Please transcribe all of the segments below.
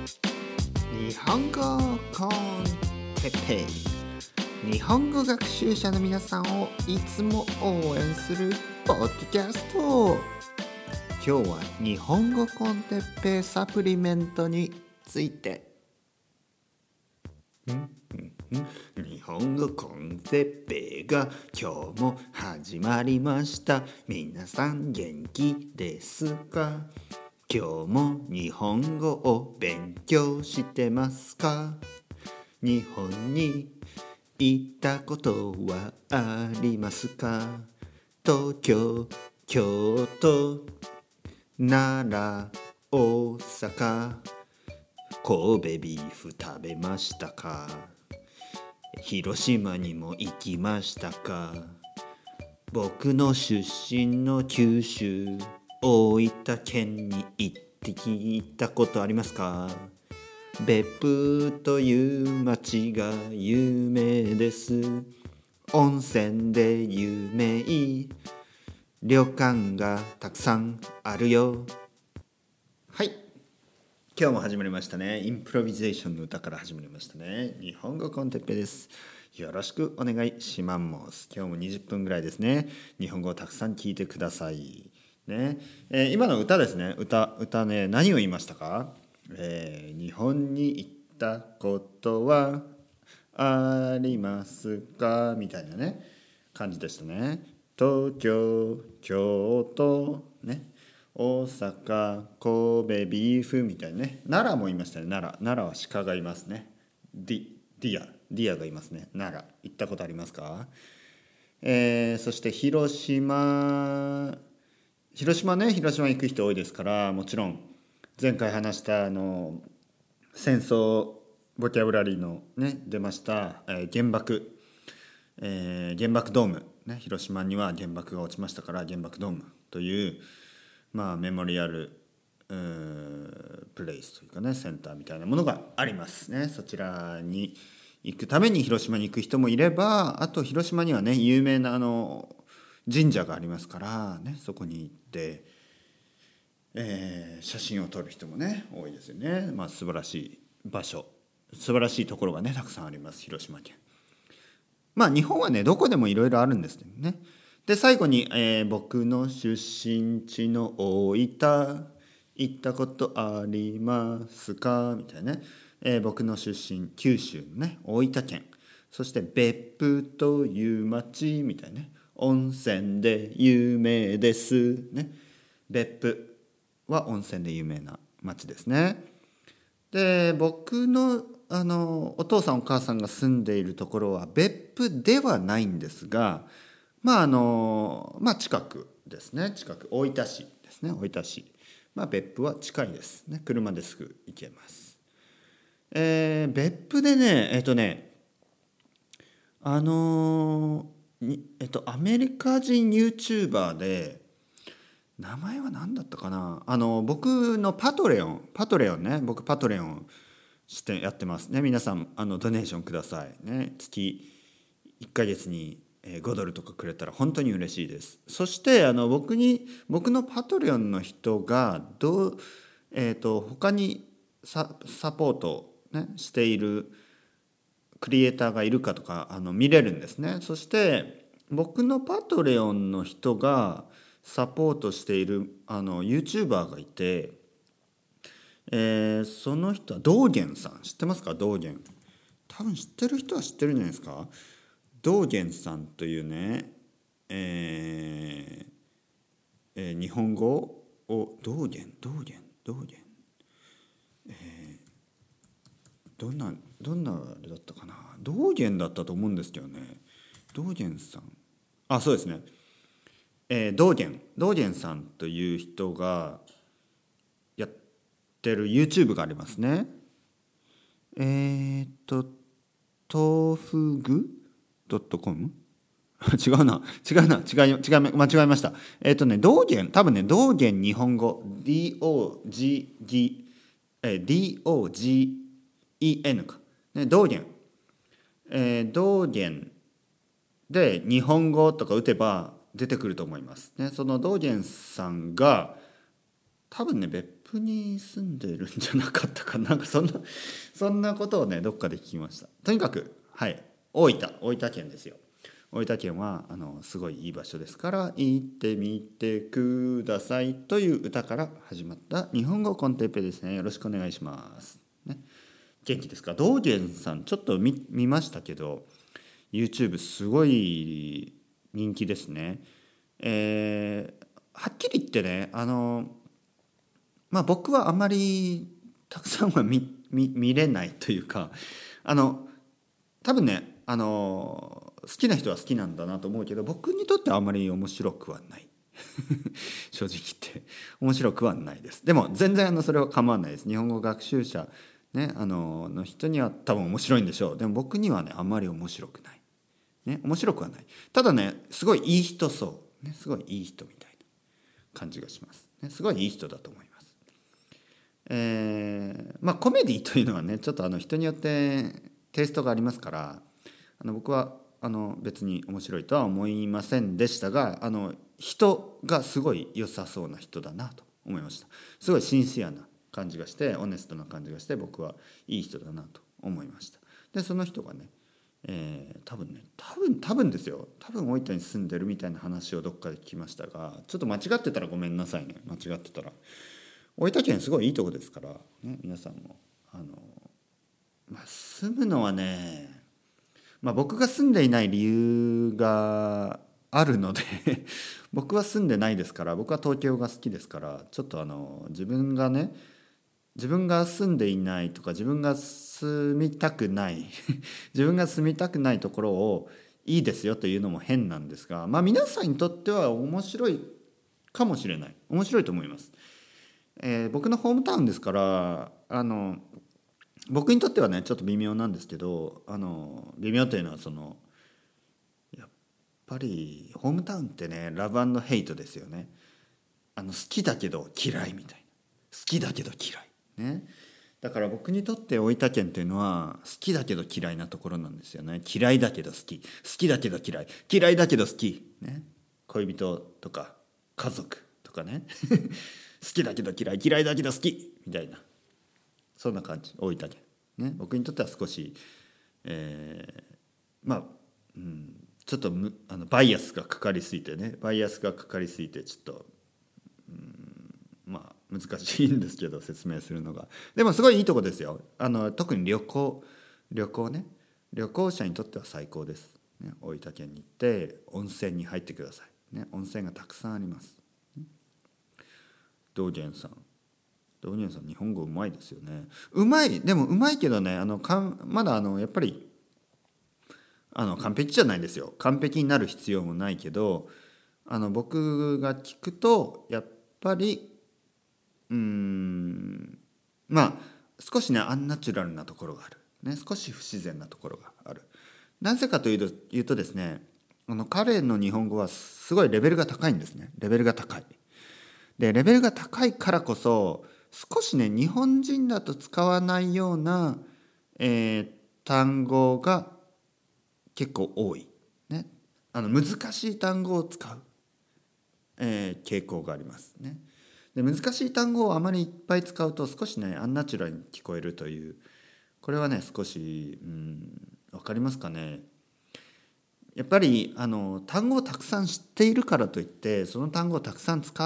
日本語コンテッペイ。日本語学習者の皆さんをいつも応援するポッドキャスト。今日は日本語コンテッペイサプリメントについて。日本語コンテッペイが今日も始まりました。皆さん元気ですか？今日も日本語を勉強してますか？日本に行ったことはありますか？東京、京都、奈良、大阪。神戸ビーフ食べましたか？広島にも行きましたか？僕の出身の九州大分県に行ってきたことありますか？別府という町が有名です。温泉で有名。旅館がたくさんあるよ。はい。今日も始まりましたね。インプロビゼーションの歌から始まりましたね。日本語コンテッペです。よろしくお願いします。今日も20分ぐらいですね。日本語をたくさん聞いてください。ね、えー、今の歌ですね。歌歌ね何を言いましたか、えー、日本に行ったことはありますか？みたいなね感じでしたね。東京京都ね。大阪神戸ビーフみたいなね。奈良もいましたね。奈良奈良は鹿がいますね。ディディアディアがいますね。奈良行ったことありますか？えー、そして広島広島ね広島行く人多いですからもちろん前回話したあの戦争ボキャブラリーのね出ました、えー、原爆、えー、原爆ドーム、ね、広島には原爆が落ちましたから原爆ドームというまあメモリアルプレイスというかねセンターみたいなものがありますね。そちらに行くために広島に行く人もいればあと広島にはね有名なあの神社がありますからねそこに行って、えー、写真を撮る人もね多いですよね。まあ素晴らしい場所。素晴らしいところがねたくさんあります広島県。まあ日本はねどこでもいろいろあるんですけどね。で最後に、えー、僕の出身地の大分行ったことありますか？みたいなね、えー、僕の出身九州のね大分県。そして別府という町みたいなね。温泉で有名です。ね。別府は温泉で有名な町ですね。で僕のあのお父さんお母さんが住んでいるところは別府ではないんですがまああのまあ近くですね。近く大分市ですね。大分市。まあ別府は近いです。ね。車ですぐ行けます。えー、別府でねえっ、ー、とねあのー、えっとアメリカ人 YouTuber で名前は何だったかな？あの僕のパトレオンパトレオンね。僕パトレオンしてやってますね。皆さんあのドネーションくださいね。月1ヶ月に5ドルとかくれたら本当に嬉しいです。そしてあの僕に僕のパトレオンの人がどう、えーと、他にササポート、ね、しているクリエイターがいるかとかあの見れるんですね。そして僕のパトレオンの人がサポートしているあの YouTuber がいて、えー、その人は道元さん。知ってますか？道元多分知ってる人は知ってるんじゃないですか？道元さんというね、えーえー、日本語を道元道元道元、えー、どんなどんなあれだったかな？道元だったと思うんですけどね。道元さん。あそうですね、えー、道元。道元さんという人がやってる YouTube がありますね。えー、っと豆腐具？ドットコム？違うな。違うな。違い違い間違えました。えっ、とね道元。多分ね道元日本語。DOG え DOGEN か、ね、道元。えー、道元。で日本語とか打てば出てくると思います。ね、その道元さんが多分ね別プに住んでるんじゃなかったかなんかそんなそんなことをねどっかで聞きました。とにかくはい。大分。大分県ですよ。大分県はあのすごいいい場所ですから行ってみてくださいという歌から始まった日本語コンテッペですね。よろしくお願いします。ね。元気ですか？道元さんちょっと見見ましたけど YouTube すごい人気ですね。えー、はっきり言ってねあのまあ僕はあまりたくさんは見 見見れないというかあの多分ねあの好きな人は好きなんだなと思うけど僕にとってはあまり面白くはない。正直言って面白くはないです。でも全然あのそれは構わないです。日本語学習者ねあのの人には多分面白いんでしょう。でも僕にはねあんまり面白くない。ね面白くはない。ただねすごいいい人そう。ねすごいいい人みたいな感じがします、ね、すごいいい人だと思います。えー、まあコメディというのはねちょっとあの人によってテイストがありますからあの僕はあの別に面白いとは思いませんでしたがあの人がすごい良さそうな人だなと思いました。すごいシンシアな感じがしてオネストな感じがして僕はいい人だなと思いました。でその人がね、えー、多分ね多分多分ですよ。多分大分に住んでるみたいな話をどっかで聞きましたがちょっと間違ってたらごめんなさいね。間違ってたら。大分県すごいいいとこですから、ね、皆さんもあの、まあ、住むのはねまあ、僕が住んでいない理由があるので 僕は住んでないですから僕は東京が好きですからちょっとあの自分がね自分が住んでいないとか自分が住みたくない 自分が住みたくないところをいいですよというのも変なんですがまあ皆さんにとっては面白いかもしれない。面白いと思います。えー、僕のホームタウンですからあの僕にとってはねちょっと微妙なんですけどあの微妙というのはそのやっぱりホームタウンってねラブヘイトですよね。あの好きだけど嫌いみたいな。好きだけど嫌い。ね。だから僕にとって大分県っていうのは好きだけど嫌いなところなんですよね。嫌いだけど好き。好きだけど嫌い。嫌いだけど好き。ね。恋人とか家族とかね。好きだけど嫌い。嫌いだけど好き。みたいな。そんな感じ。大分県。ね。僕にとっては少し、えー、まあ、うん、ちょっとむあのバイアスがかかりすぎてね。バイアスがかかりすぎてちょっと、うん、難しいんですけど説明するのが。でもすごいいいとこですよ。あの特に旅行旅行ね。旅行者にとっては最高です、ね、大分県に行って温泉に入ってください、ね、温泉がたくさんあります。道元さん道元さん日本語うまいですよね。うまいでもうまいけどねあのかんまだあのやっぱりあの完璧じゃないですよ。完璧になる必要もないけどあの僕が聞くとやっぱりうん。まあ少しねアンナチュラルなところがある、ね、少し不自然なところがある。なぜかというというとですねあの彼の日本語はすごいレベルが高いんですね。レベルが高い。でレベルが高いからこそ少しね日本人だと使わないような、えー、単語が結構多い、ね、あの難しい単語を使う、えー、傾向があります。ね。で難しい単語をあまりいっぱい使うと少しねアンナチュラルに聞こえるというこれはね少しうん分かりますかねやっぱりあの単語をたくさん知っているからといってその単語をたくさん使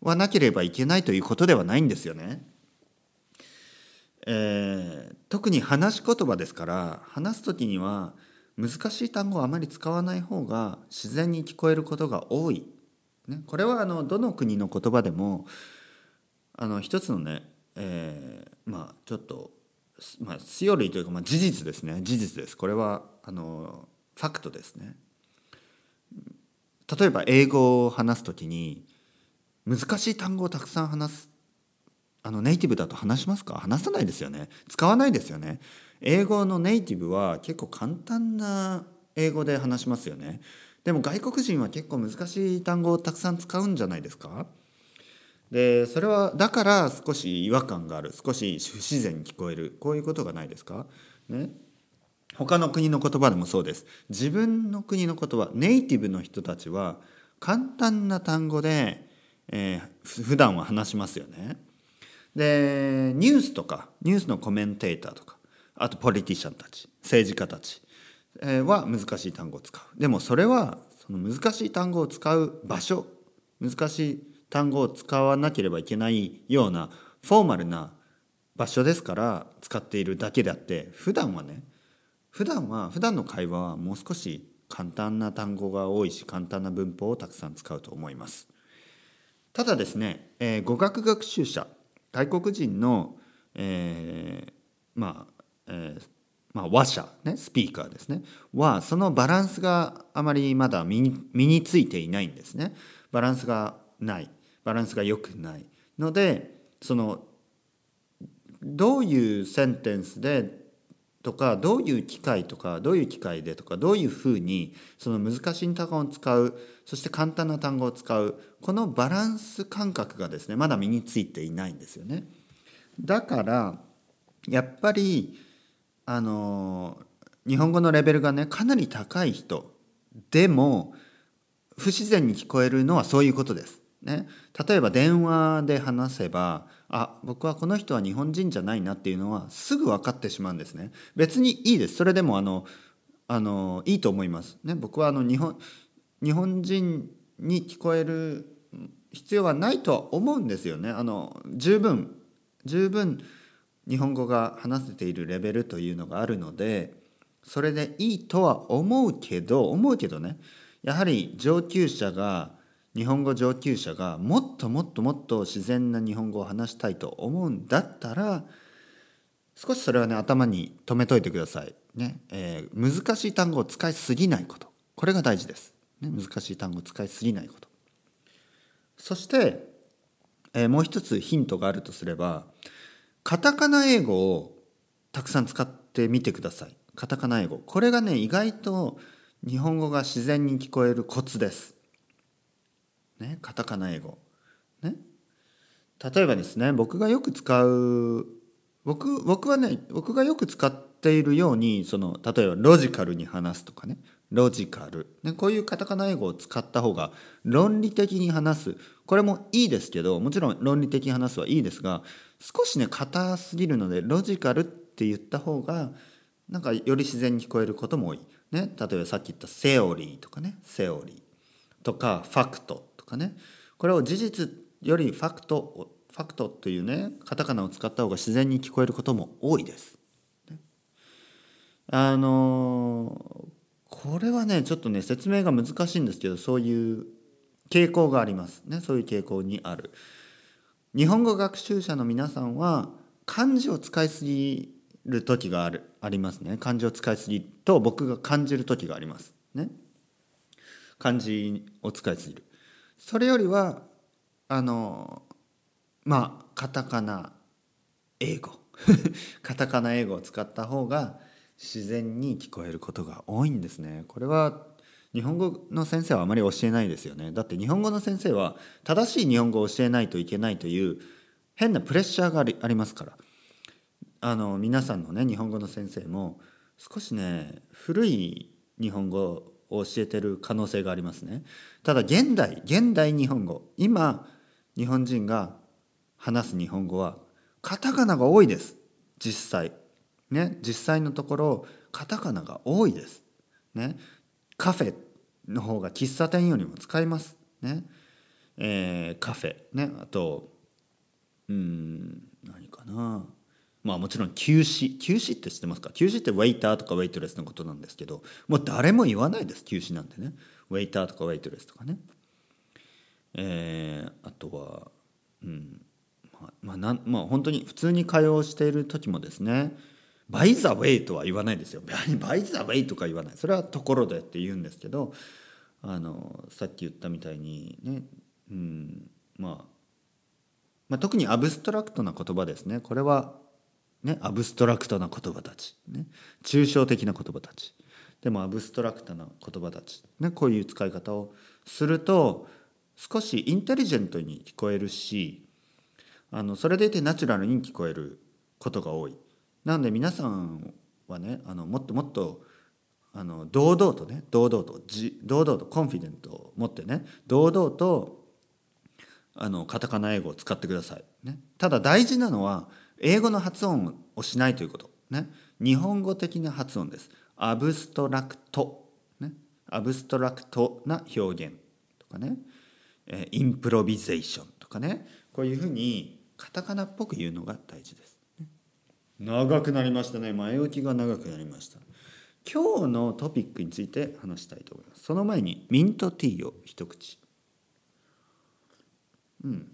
わなければいけないということではないんですよね。えー、特に話し言葉ですから話す時には難しい単語をあまり使わない方が自然に聞こえることが多い。ね、これはあのどの国の言葉でもあの一つのね、えー、まあちょっと、まあ、セオリーというか、まあ、事実ですね。事実です。これはあのファクトですね。例えば英語を話す時に難しい単語をたくさん話すあのネイティブだと話しますか？話さないですよね。使わないですよね。英語のネイティブは結構簡単な英語で話しますよね。でも外国人は結構難しい単語をたくさん使うんじゃないですか？でそれはだから少し違和感がある。少し不自然に聞こえる。こういうことがないですか？ね。他の国の言葉でもそうです。自分の国の言葉ネイティブの人たちは簡単な単語でえー、普段は話しますよね。でニュースとかニュースのコメンテーターとかあとポリティシャンたち政治家たち。は難しい単語を使う。でもそれはその難しい単語を使う場所。難しい単語を使わなければいけないようなフォーマルな場所ですから使っているだけであって。普段はね普段は普段の会話はもう少し簡単な単語が多いし簡単な文法をたくさん使うと思います。ただですね、えー、語学学習者外国人の、えー、まあ、えー、まあ、話者、ね、スピーカーですね。はそのバランスがあまりまだ身に身についていないんですね。バランスがない。バランスが良くないのでそのどういうセンテンスでとかどういう機会とかどういう機会でとかどういうふうにその難しい単語を使うそして簡単な単語を使うこのバランス感覚がですねまだ身についていないんですよね。だからやっぱりあの日本語のレベルがねかなり高い人でも不自然に聞こえるのはそういうことです。ね、例えば電話で話せばあ僕はこの人は日本人じゃないなっていうのはすぐ分かってしまうんですね。別にいいですそれでもあのあのいいと思います。ね、僕はあの日本日本人に聞こえる必要はないとは思うんですよね。あの十分十分日本語が話せているレベルというのがあるのでそれでいいとは思うけど思うけどねやはり上級者が日本語上級者がもっともっともっと自然な日本語を話したいと思うんだったら少しそれはね頭に留めといてください。ねえー、難しい単語を使いすぎないことこれが大事です。ね、難しい単語を使いすぎないこと。そして、えー、もう一つヒントがあるとすればカタカナ英語をたくさん使ってみてください。カタカナ英語。これがね、意外と日本語が自然に聞こえるコツです。ね、カタカナ英語。ね。例えばですね、僕がよく使う、僕、僕はね、僕がよく使っているように、その、例えばロジカルに話すとかね、ロジカル、ね、こういうカタカナ英語を使った方が論理的に話すこれもいいですけどもちろん論理的に話すはいいですが少しね硬すぎるのでロジカルって言った方がなんかより自然に聞こえることも多い。ね、例えばさっき言ったセオリーとかね。セオリー。とかファクトとかね。これを事実よりファクトファクトというねカタカナを使った方が自然に聞こえることも多いです。あのこれはねちょっとね説明が難しいんですけどそういう傾向があります。ね。そういう傾向にある。日本語学習者の皆さんは漢字を使いすぎる時があるありますね。漢字を使いすぎと僕が感じる時がありますね。漢字を使いすぎる。それよりはあのまあカタカナ英語。カタカナ英語を使った方が自然に聞こえることが多いんですね。これは日本語の先生はあまり教えないですよね。だって日本語の先生は正しい日本語を教えないといけないという変なプレッシャーがありありますから。あの皆さんのね日本語の先生も少しね古い日本語を教えてる可能性がありますね。ただ現代現代日本語今日本人が話す日本語はカタカナが多いです。実際。ね。実際のところカタカナが多いです。ね。カフェの方が喫茶店よりも使いますね。えー、カフェ。ね。あとうん何かな。まあもちろん休止。休止って知ってますか？休止ってウェイターとかウェイトレスのことなんですけどもう誰も言わないです休止なんてね。ウェイターとかウェイトレスとかね。えー、あとはうん。まあまあなまあ本当に普通に会話をしている時もですねバイザウェイとは言わないですよ。バイザウェイとか言わない。それはところでって言うんですけどあのさっき言ったみたいにね、うん、まあ、まあ特にアブストラクトな言葉ですね。これはねアブストラクトな言葉たち、ね、抽象的な言葉たち。でもアブストラクトな言葉たち、ね、こういう使い方をすると少しインテリジェントに聞こえるしあのそれでいてナチュラルに聞こえることが多い。なので皆さんはねあのもっともっとあの堂々とね堂々とじ堂々と confident を持ってね堂々とあのカタカナ英語を使ってください、ね、ただ大事なのは英語の発音をしないということ、ね、日本語的な発音です。アブストラクト、ね、アブストラクトな表現とかね、えインプロビゼーションとかね。こういうふうにカタカナっぽく言うのが大事です、長くなりましたね。前置きが長くなりました。今日のトピックについて話したいと思います。その前にミントティーを一口。うん。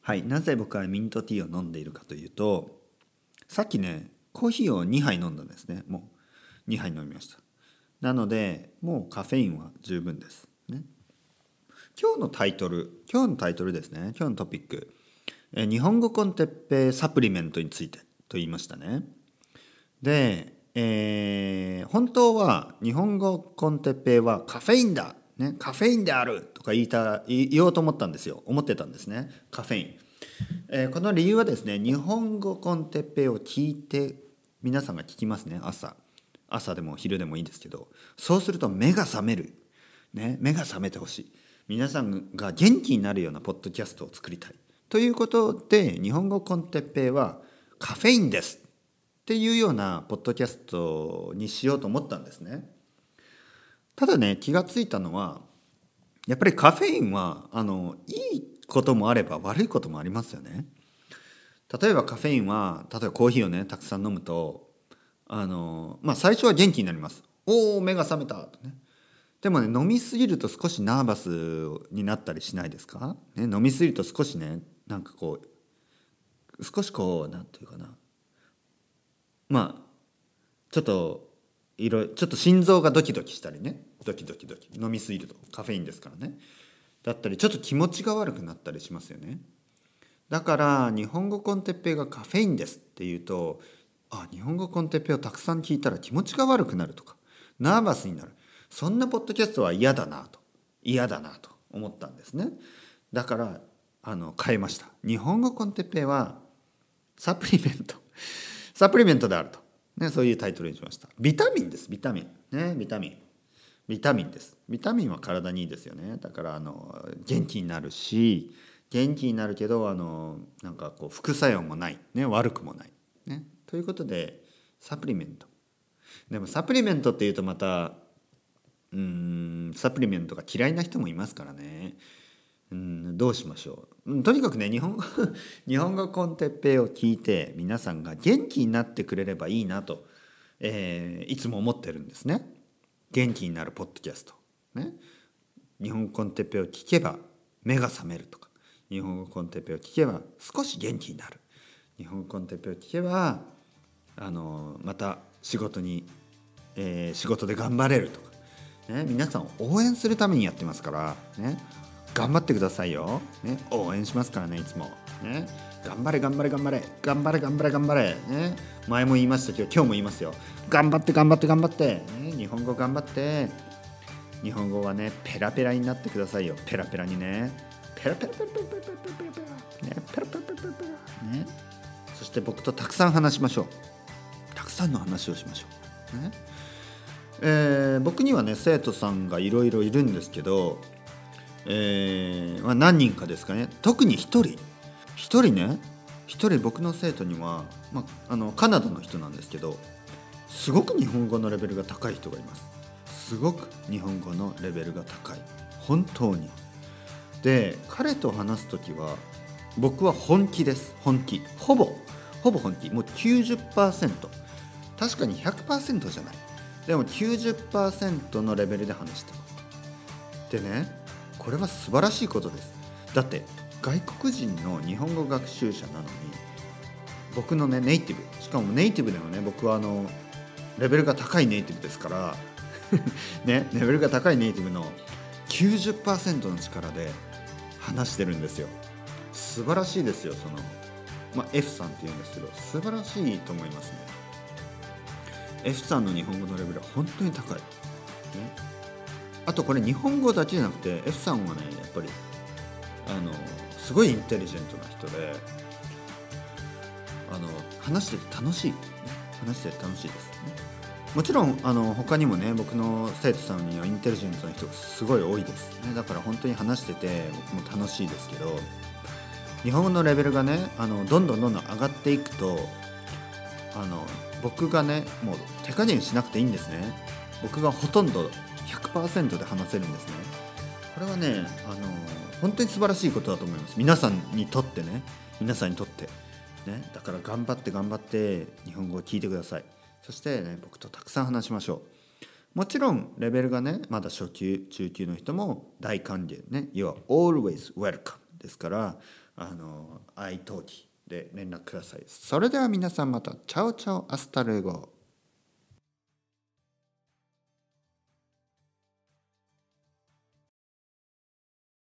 はい。なぜ僕はミントティーを飲んでいるかというとさっきねコーヒーを2杯飲んだんですね。もう2杯飲みました。なのでもうカフェインは十分です。ね。今日のタイトル今日のタイトルですね。今日のトピック。え日本語コンテッペイサプリメントについて。と言いましたね。でえー、本当は日本語コンテッペイはカフェインだ、ね、カフェインであるとか言いた言おうと思ったんですよ。思ってたんですね。カフェイン、えー、この理由はですね日本語コンテッペイを聞いて皆さんが聞きますね。朝。朝でも昼でもいいんですけど。そうすると目が覚める、ね、目が覚めてほしい。皆さんが元気になるようなポッドキャストを作りたい。ということで日本語コンテッペイはカフェインですっていうようなポッドキャストにしようと思ったんですね。ただね気が付いたのはやっぱりカフェインはあのいいこともあれば悪いこともありますよね。例えばカフェインは例えばコーヒーをねたくさん飲むとあのまあ最初は元気になります。おお目が覚めたとね。でもね飲みすぎると少しナーバスになったりしないですか、ね、飲みすぎると少しねなんかこう少しこうなんていうかな。まあちょっといろちょっと心臓がドキドキしたりね。ドキドキドキ。飲みすぎるとカフェインですからね。だったりちょっと気持ちが悪くなったりしますよね。だから日本語コンテッペイがカフェインですっていうとあ日本語コンテッペイをたくさん聞いたら気持ちが悪くなるとかナーバスになる。そんなポッドキャストは嫌だなと。嫌だなと思ったんですね。だからあの変えました。日本語コンテッペイはサプリメント。サプリメントであると、ね、そういうタイトルにしました。ビタミンです。ビタミン。ねビタミン。ビタミンです。ビタミンは体にいいですよね。だからあの元気になるし元気になるけどあのなんかこう副作用もない、ね、悪くもない、ね、ということでサプリメント。でもサプリメントっていうとまたうんサプリメントが嫌いな人もいますからね。うんどうしましょう。とにかくね日本語 日本語コンテッペイを聞いて皆さんが元気になってくれればいいなと、えー、いつも思ってるんですね。元気になるポッドキャスト、ね、日本語コンテッペイを聞けば目が覚めるとか。日本語コンテッペイを聞けば少し元気になる。日本語コンテッペイを聞けばあのまた仕事に、えー、仕事で頑張れるとか、ね、皆さんを応援するためにやってますから。ね。頑張ってくださいよ、ね、応援しますからねいつも、ね、頑張れ頑張れ頑張れ。頑張れ頑張れ頑張れ、ね、前も言いましたけど今日も言いますよ。頑張って頑張って頑張って、ね、日本語頑張って。日本語はねペラペラになってくださいよ。ペラペラにね。ペラペラペラペラペラペラペラ。ね。ペラペラペラペラね。そして僕とたくさん話しましょう。たくさんの話をしましょう。ね。えー、僕にはね生徒さんがいろいろいるんですけどえーまあ、何人かですかね。特に1人。1人ね。1人僕の生徒には、まあ、あのカナダの人なんですけどすごく日本語のレベルが高い人がいます。すごく日本語のレベルが高い。本当に。で彼と話す時は僕は本気です。本気。ほぼ。ほぼ本気。もう90%確かに100%じゃない。でも90%のレベルで話してます。でねこれは素晴らしいことです。だって外国人の日本語学習者なのに僕のねネイティブしかもネイティブでもね。僕はあのレベルが高いネイティブですから ねレベルが高いネイティブの90%の力で話してるんですよ。素晴らしいですよその、まあ、F さんって言うんですけど素晴らしいと思いますね。F さんの日本語のレベルは本当に高い、ね、あとこれ日本語だけじゃなくて F さんはねやっぱりあのすごいインテリジェントな人であの話してて楽しい、ね、話してて楽しいですね。もちろんあの他にもね僕の生徒さんにはインテリジェントな人がすごい多いです、ね、だから本当に話してて僕も楽しいですけど日本語のレベルがねあのどんどんどんどん上がっていくとあの僕がねもう手加減しなくていいんですね。僕がほとんど100%で話せるんですね。これはねあの本当に素晴らしいことだと思います。皆さんにとってね。皆さんにとって。ね。だから頑張って頑張って日本語を聞いてください。そしてね僕とたくさん話しましょう。もちろんレベルがねまだ初級中級の人も大歓迎ね。要は always welcome ですからあの iTalki で連絡ください。それでは皆さんまた。 ciao ciao hasta luego。